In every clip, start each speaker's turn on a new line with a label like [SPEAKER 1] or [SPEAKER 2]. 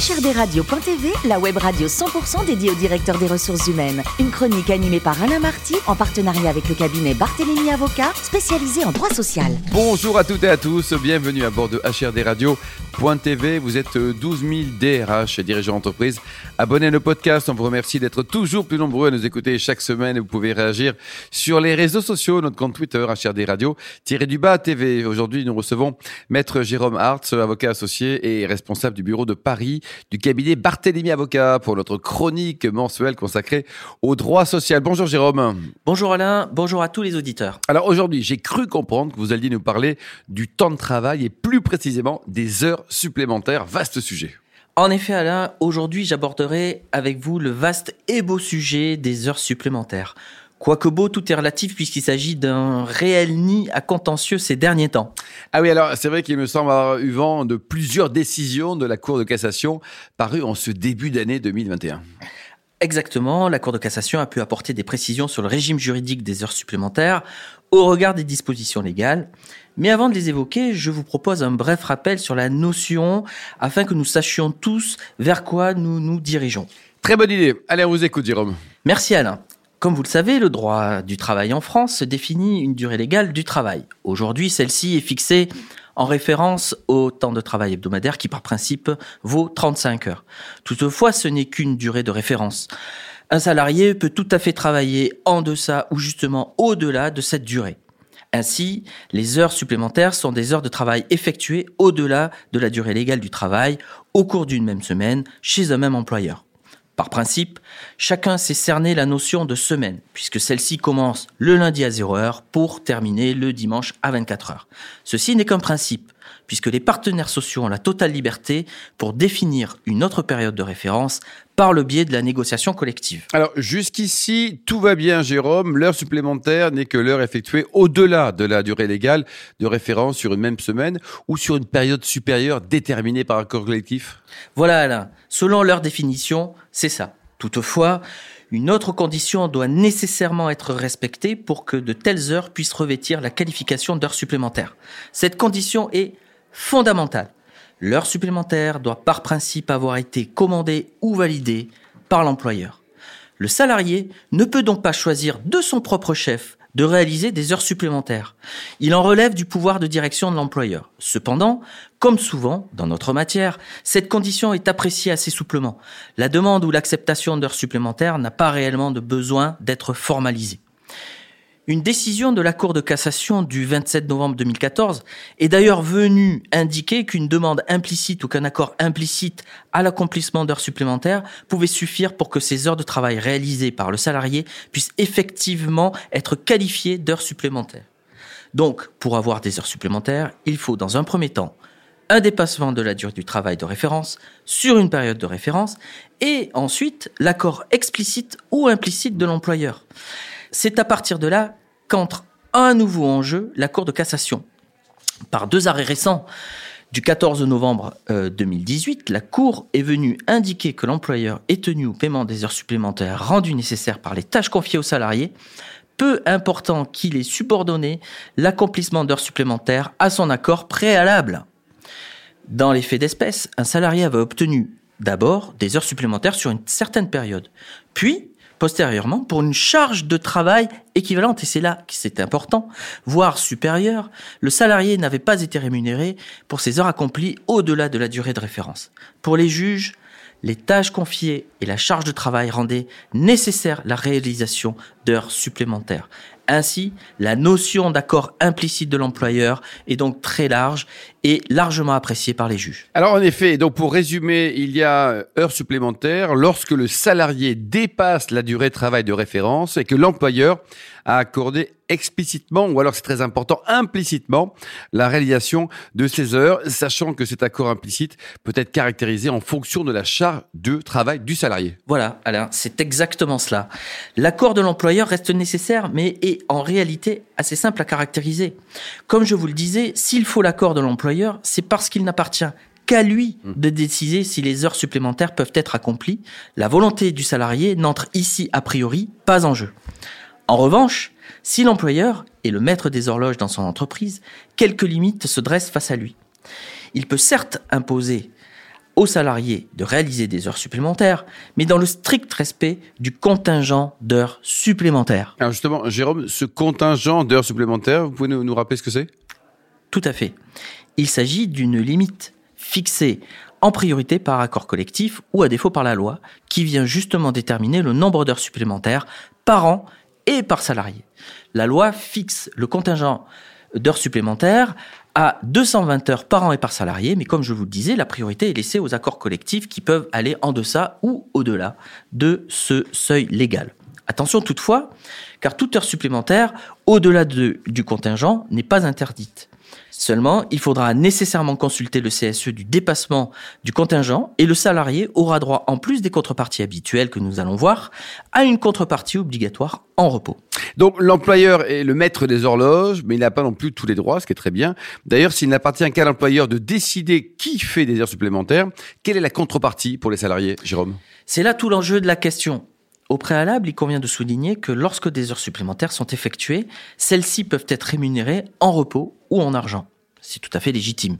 [SPEAKER 1] HRDRadio.tv, la web radio 100% dédiée au directeur des ressources humaines. Une chronique animée par Alain Marty en partenariat avec le cabinet Barthélémy Avocat, spécialisé en droit social.
[SPEAKER 2] Bonjour à toutes et à tous, bienvenue à bord de HRD Radio.tv. Vous êtes 12 000 DRH et dirigeants d'entreprise. Abonnez à nos podcasts, on vous remercie d'être toujours plus nombreux à nous écouter chaque semaine. Vous pouvez réagir sur les réseaux sociaux, notre compte Twitter, HRD Radio-du-bas TV. Aujourd'hui, nous recevons Maître Jérôme Hartz, avocat associé et responsable du bureau de Paris du cabinet Barthélémy Avocat pour notre chronique mensuelle consacrée au droit social. Bonjour Jérôme.
[SPEAKER 3] Bonjour Alain, bonjour à tous les auditeurs.
[SPEAKER 2] Alors aujourd'hui, j'ai cru comprendre que vous alliez nous parler du temps de travail et plus précisément des heures supplémentaires. Vaste sujet.
[SPEAKER 3] En effet, Alain, aujourd'hui, j'aborderai avec vous le vaste et beau sujet des heures supplémentaires. Quoique beau, tout est relatif puisqu'il s'agit d'un réel nid à contentieux ces derniers temps.
[SPEAKER 2] Ah oui, alors c'est vrai qu'il me semble avoir eu vent de plusieurs décisions de la Cour de cassation parues en ce début d'année 2021.
[SPEAKER 3] Exactement, la Cour de cassation a pu apporter des précisions sur le régime juridique des heures supplémentaires au regard des dispositions légales. Mais avant de les évoquer, je vous propose un bref rappel sur la notion afin que nous sachions tous vers quoi nous nous dirigeons.
[SPEAKER 2] Très bonne idée. Allez, on vous écoute, Jérôme.
[SPEAKER 3] Merci Alain. Comme vous le savez, le droit du travail en France définit une durée légale du travail. Aujourd'hui, celle-ci est fixée en référence au temps de travail hebdomadaire qui, par principe, vaut 35 heures. Toutefois, ce n'est qu'une durée de référence. Un salarié peut tout à fait travailler en deçà ou justement au-delà de cette durée. Ainsi, les heures supplémentaires sont des heures de travail effectuées au-delà de la durée légale du travail au cours d'une même semaine chez un même employeur. Par principe, chacun s'est cerné la notion de semaine, puisque celle-ci commence le lundi à 0 heure pour terminer le dimanche à 24 heures. Ceci n'est qu'un principe, puisque les partenaires sociaux ont la totale liberté pour définir une autre période de référence par le biais de la négociation collective.
[SPEAKER 2] Alors jusqu'ici, tout va bien Jérôme, l'heure supplémentaire n'est que l'heure effectuée au-delà de la durée légale de référence sur une même semaine ou sur une période supérieure déterminée par accord collectif?
[SPEAKER 3] Voilà Alain, selon leur définition, c'est ça. Toutefois, une autre condition doit nécessairement être respectée pour que de telles heures puissent revêtir la qualification d'heure supplémentaire. Cette condition est fondamentale. L'heure supplémentaire doit par principe avoir été commandée ou validée par l'employeur. Le salarié ne peut donc pas choisir de son propre chef de réaliser des heures supplémentaires. Il en relève du pouvoir de direction de l'employeur. Cependant, comme souvent dans notre matière, cette condition est appréciée assez souplement. La demande ou l'acceptation d'heures supplémentaires n'a pas réellement de besoin d'être formalisée. Une décision de la Cour de cassation du 27 novembre 2014 est d'ailleurs venue indiquer qu'une demande implicite ou qu'un accord implicite à l'accomplissement d'heures supplémentaires pouvait suffire pour que ces heures de travail réalisées par le salarié puissent effectivement être qualifiées d'heures supplémentaires. Donc, pour avoir des heures supplémentaires, il faut dans un premier temps un dépassement de la durée du travail de référence sur une période de référence et ensuite l'accord explicite ou implicite de l'employeur. C'est à partir de là qu'entre un nouveau enjeu la Cour de cassation. Par deux arrêts récents du 14 novembre 2018, euh, la Cour est venue indiquer que l'employeur est tenu au paiement des heures supplémentaires rendues nécessaires par les tâches confiées aux salariés, peu important qu'il ait subordonné l'accomplissement d'heures supplémentaires à son accord préalable. Dans les faits d'espèce, un salarié avait obtenu d'abord des heures supplémentaires sur une certaine période, puis postérieurement pour une charge de travail équivalente, et c'est là que c'est important, voire supérieure, le salarié n'avait pas été rémunéré pour ses heures accomplies au-delà de la durée de référence. Pour les juges, les tâches confiées et la charge de travail rendaient nécessaire la réalisation d'heures supplémentaires. Ainsi, la notion d'accord implicite de l'employeur est donc très large et largement appréciée par les juges.
[SPEAKER 2] Alors en effet, donc pour résumer, il y a heures supplémentaires lorsque le salarié dépasse la durée de travail de référence et que l'employeur a accordé explicitement, ou alors c'est très important, implicitement, la réalisation de ces heures, sachant que cet accord implicite peut être caractérisé en fonction de la charge de travail du salarié.
[SPEAKER 3] Voilà, Alain, c'est exactement cela. L'accord de l'employeur reste nécessaire, mais est en réalité assez simple à caractériser. Comme je vous le disais, s'il faut l'accord de l'employeur, c'est parce qu'il n'appartient qu'à lui hmm. de décider si les heures supplémentaires peuvent être accomplies. La volonté du salarié n'entre ici a priori pas en jeu. En revanche, si l'employeur est le maître des horloges dans son entreprise, quelques limites se dressent face à lui. Il peut certes imposer aux salariés de réaliser des heures supplémentaires, mais dans le strict respect du contingent d'heures supplémentaires.
[SPEAKER 2] Alors justement, Jérôme, ce contingent d'heures supplémentaires, vous pouvez nous, nous rappeler ce que c'est?
[SPEAKER 3] Tout à fait. Il s'agit d'une limite fixée en priorité par accord collectif ou à défaut par la loi, qui vient justement déterminer le nombre d'heures supplémentaires par an et par salarié. La loi fixe le contingent d'heures supplémentaires à 220 heures par an et par salarié, mais comme je vous le disais, la priorité est laissée aux accords collectifs qui peuvent aller en deçà ou au-delà de ce seuil légal. Attention toutefois, car toute heure supplémentaire au-delà du contingent n'est pas interdite. Seulement, il faudra nécessairement consulter le CSE du dépassement du contingent et le salarié aura droit, en plus des contreparties habituelles que nous allons voir, à une contrepartie obligatoire en repos.
[SPEAKER 2] Donc l'employeur est le maître des horloges, mais il n'a pas non plus tous les droits, ce qui est très bien. D'ailleurs, s'il n'appartient qu'à l'employeur de décider qui fait des heures supplémentaires, quelle est la contrepartie pour les salariés, Jérôme?
[SPEAKER 3] C'est là tout l'enjeu de la question. Au préalable, il convient de souligner que lorsque des heures supplémentaires sont effectuées, celles-ci peuvent être rémunérées en repos ou en argent. C'est tout à fait légitime.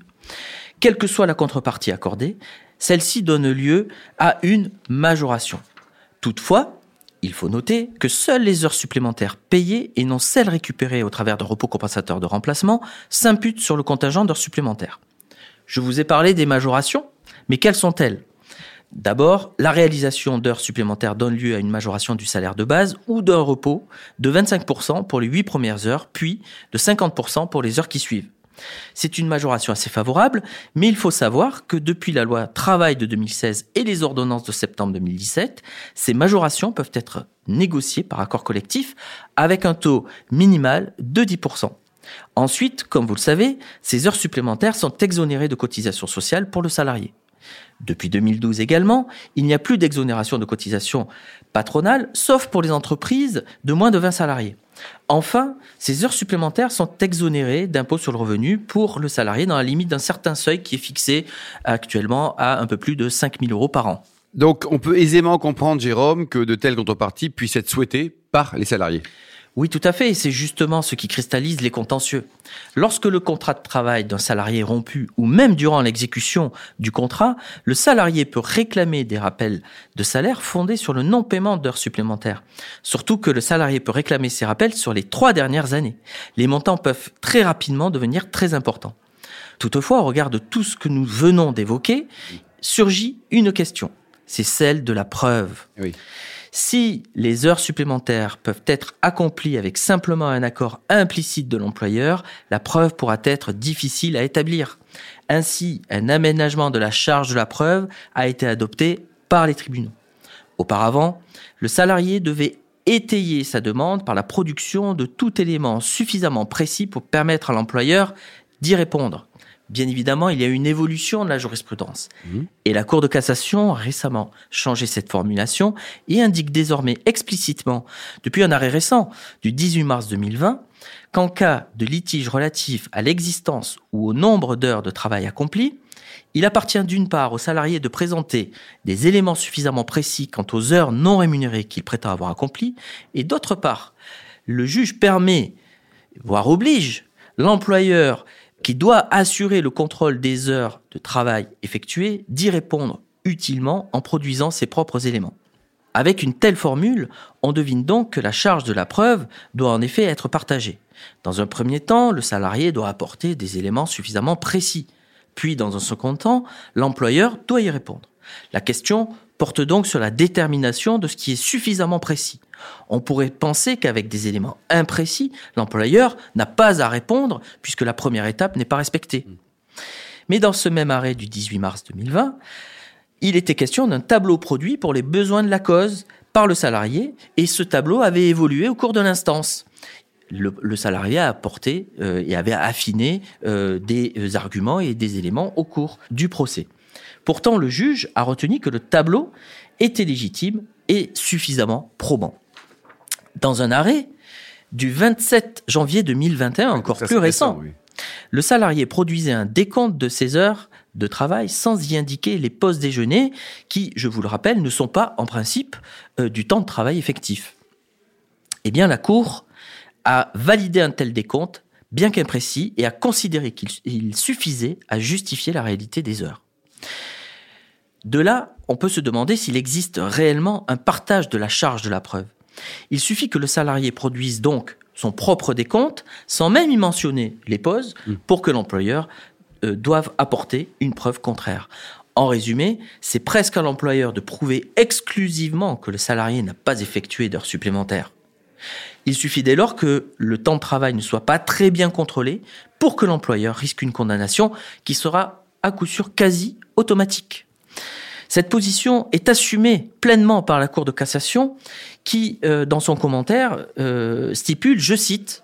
[SPEAKER 3] Quelle que soit la contrepartie accordée, celle-ci donne lieu à une majoration. Toutefois, il faut noter que seules les heures supplémentaires payées et non celles récupérées au travers de repos compensateurs de remplacement s'imputent sur le contingent d'heures supplémentaires. Je vous ai parlé des majorations, mais quelles sont-elles? D'abord, la réalisation d'heures supplémentaires donne lieu à une majoration du salaire de base ou d'un repos de 25% pour les 8 premières heures, puis de 50% pour les heures qui suivent. C'est une majoration assez favorable, mais il faut savoir que depuis la loi travail de 2016 et les ordonnances de septembre 2017, ces majorations peuvent être négociées par accord collectif avec un taux minimal de 10%. Ensuite, comme vous le savez, ces heures supplémentaires sont exonérées de cotisations sociales pour le salarié. Depuis 2012 également, il n'y a plus d'exonération de cotisations patronales, sauf pour les entreprises de moins de 20 salariés. Enfin, ces heures supplémentaires sont exonérées d'impôt sur le revenu pour le salarié dans la limite d'un certain seuil qui est fixé actuellement à un peu plus de 5 000 euros par an.
[SPEAKER 2] Donc on peut aisément comprendre, Jérôme, que de telles contreparties puissent être souhaitées par les salariés.
[SPEAKER 3] Oui, tout à fait, et c'est justement ce qui cristallise les contentieux. Lorsque le contrat de travail d'un salarié est rompu, ou même durant l'exécution du contrat, le salarié peut réclamer des rappels de salaire fondés sur le non-paiement d'heures supplémentaires. Surtout que le salarié peut réclamer ces rappels sur les trois dernières années. Les montants peuvent très rapidement devenir très importants. Toutefois, au regard de tout ce que nous venons d'évoquer, surgit une question. C'est celle de la preuve.
[SPEAKER 2] Oui.
[SPEAKER 3] Si les heures supplémentaires peuvent être accomplies avec simplement un accord implicite de l'employeur, la preuve pourra être difficile à établir. Ainsi, un aménagement de la charge de la preuve a été adopté par les tribunaux. Auparavant, le salarié devait étayer sa demande par la production de tout élément suffisamment précis pour permettre à l'employeur d'y répondre. Bien évidemment, il y a eu une évolution de la jurisprudence.
[SPEAKER 2] Mmh.
[SPEAKER 3] Et la Cour de cassation a récemment changé cette formulation et indique désormais explicitement, depuis un arrêt récent du 18 mars 2020, qu'en cas de litige relatif à l'existence ou au nombre d'heures de travail accomplies, il appartient d'une part au salarié de présenter des éléments suffisamment précis quant aux heures non rémunérées qu'il prétend avoir accomplies, et d'autre part, le juge permet, voire oblige, l'employeur qui doit assurer le contrôle des heures de travail effectuées, d'y répondre utilement en produisant ses propres éléments. Avec une telle formule, on devine donc que la charge de la preuve doit en effet être partagée. Dans un premier temps, le salarié doit apporter des éléments suffisamment précis. Puis, dans un second temps, l'employeur doit y répondre. La question porte donc sur la détermination de ce qui est suffisamment précis. On pourrait penser qu'avec des éléments imprécis, l'employeur n'a pas à répondre puisque la première étape n'est pas respectée. Mais dans ce même arrêt du 18 mars 2020, il était question d'un tableau produit pour les besoins de la cause par le salarié et ce tableau avait évolué au cours de l'instance. Le, salarié a apporté euh, et avait affiné euh, des arguments et des éléments au cours du procès. Pourtant, le juge a retenu que le tableau était légitime et suffisamment probant. Dans un arrêt du 27 janvier 2021, encore plus récent, le salarié produisait un décompte de ses heures de travail sans y indiquer les postes déjeuner qui, je vous le rappelle, ne sont pas en principe euh, du temps de travail effectif. Eh bien, la Cour a validé un tel décompte, bien qu'imprécis, et a considéré qu'il suffisait à justifier la réalité des heures. De là, on peut se demander s'il existe réellement un partage de la charge de la preuve. Il suffit que le salarié produise donc son propre décompte, sans même y mentionner les pauses, mm. pour que l'employeur euh, doive apporter une preuve contraire. En résumé, c'est presque à l'employeur de prouver exclusivement que le salarié n'a pas effectué d'heures supplémentaires. Il suffit dès lors que le temps de travail ne soit pas très bien contrôlé pour que l'employeur risque une condamnation qui sera à coup sûr quasi automatique. Cette position est assumée pleinement par la Cour de cassation qui, euh, dans son commentaire, euh, stipule, je cite,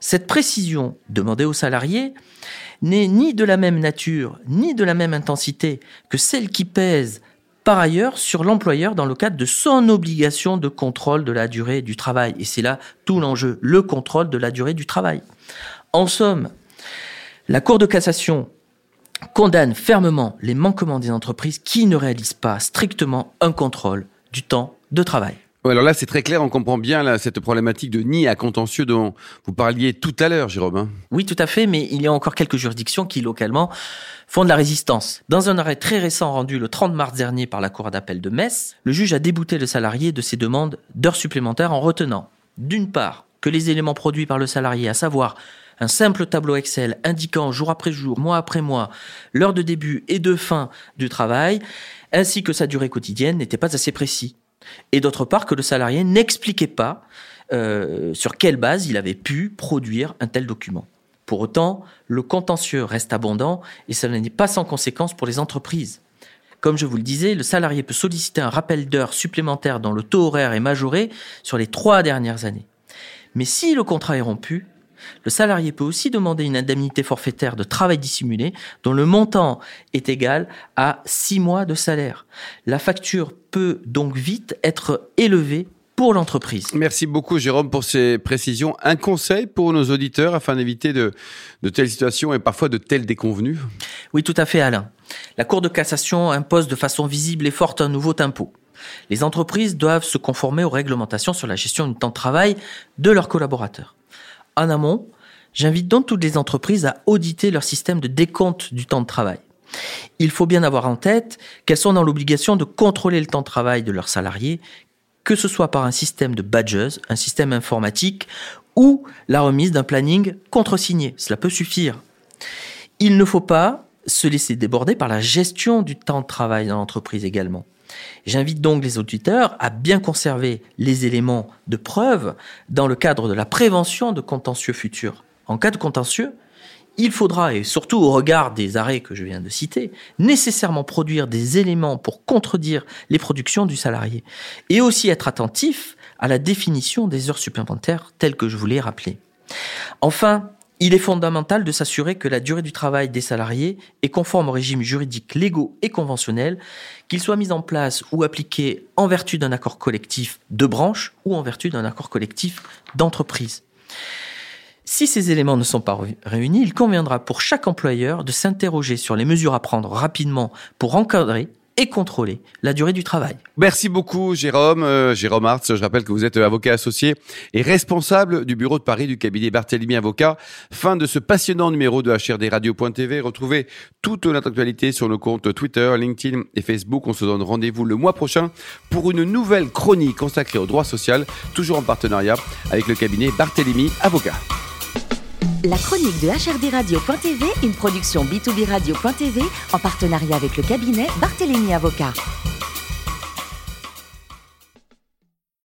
[SPEAKER 3] Cette précision demandée aux salariés n'est ni de la même nature, ni de la même intensité que celle qui pèse par ailleurs sur l'employeur dans le cadre de son obligation de contrôle de la durée du travail. Et c'est là tout l'enjeu, le contrôle de la durée du travail. En somme, la Cour de cassation condamne fermement les manquements des entreprises qui ne réalisent pas strictement un contrôle du temps de travail.
[SPEAKER 2] alors là, c'est très clair, on comprend bien cette problématique de nid à contentieux dont vous parliez tout à l'heure, Jérôme. Hein.
[SPEAKER 3] Oui, tout à fait, mais il y a encore quelques juridictions qui, localement, font de la résistance. Dans un arrêt très récent rendu le 30 mars dernier par la Cour d'appel de Metz, le juge a débouté le salarié de ses demandes d'heures supplémentaires en retenant, d'une part, que les éléments produits par le salarié, à savoir un simple tableau Excel indiquant jour après jour, mois après mois, l'heure de début et de fin du travail, ainsi que sa durée quotidienne, n'était pas assez précis. Et d'autre part, que le salarié n'expliquait pas euh, sur quelle base il avait pu produire un tel document. Pour autant, le contentieux reste abondant et cela n'est pas sans conséquence pour les entreprises. Comme je vous le disais, le salarié peut solliciter un rappel d'heures supplémentaires dont le taux horaire est majoré sur les trois dernières années. Mais si le contrat est rompu, le salarié peut aussi demander une indemnité forfaitaire de travail dissimulé dont le montant est égal à six mois de salaire. La facture peut donc vite être élevée pour l'entreprise.
[SPEAKER 2] Merci beaucoup Jérôme pour ces précisions. Un conseil pour nos auditeurs afin d'éviter de, de telles situations et parfois de telles déconvenues
[SPEAKER 3] Oui, tout à fait Alain. La Cour de cassation impose de façon visible et forte un nouveau tempo. Les entreprises doivent se conformer aux réglementations sur la gestion du temps de travail de leurs collaborateurs en amont, j'invite donc toutes les entreprises à auditer leur système de décompte du temps de travail. Il faut bien avoir en tête qu'elles sont dans l'obligation de contrôler le temps de travail de leurs salariés, que ce soit par un système de badges, un système informatique, ou la remise d'un planning contresigné. Cela peut suffire. Il ne faut pas se laisser déborder par la gestion du temps de travail dans l'entreprise également. J'invite donc les auditeurs à bien conserver les éléments de preuve dans le cadre de la prévention de contentieux futurs. En cas de contentieux, il faudra, et surtout au regard des arrêts que je viens de citer, nécessairement produire des éléments pour contredire les productions du salarié, et aussi être attentif à la définition des heures supplémentaires telles que je vous l'ai. Enfin, il est fondamental de s'assurer que la durée du travail des salariés est conforme aux régimes juridiques légaux et conventionnels, qu'ils soient mis en place ou appliqués en vertu d'un accord collectif de branche ou en vertu d'un accord collectif d'entreprise. Si ces éléments ne sont pas réunis, il conviendra pour chaque employeur de s'interroger sur les mesures à prendre rapidement pour encadrer et contrôler la durée du travail.
[SPEAKER 2] Merci beaucoup Jérôme. Euh, Jérôme Hartz, je rappelle que vous êtes avocat associé et responsable du bureau de Paris du cabinet Barthélemy Avocat. Fin de ce passionnant numéro de HRD Radio.tv. Retrouvez toute notre actualité sur nos comptes Twitter, LinkedIn et Facebook. On se donne rendez-vous le mois prochain pour une nouvelle chronique consacrée au droit social, toujours en partenariat avec le cabinet Barthélemy Avocat.
[SPEAKER 1] La chronique de HRD Radio.tv, une production B2B Radio.tv en partenariat avec le cabinet Barthélémy Avocat.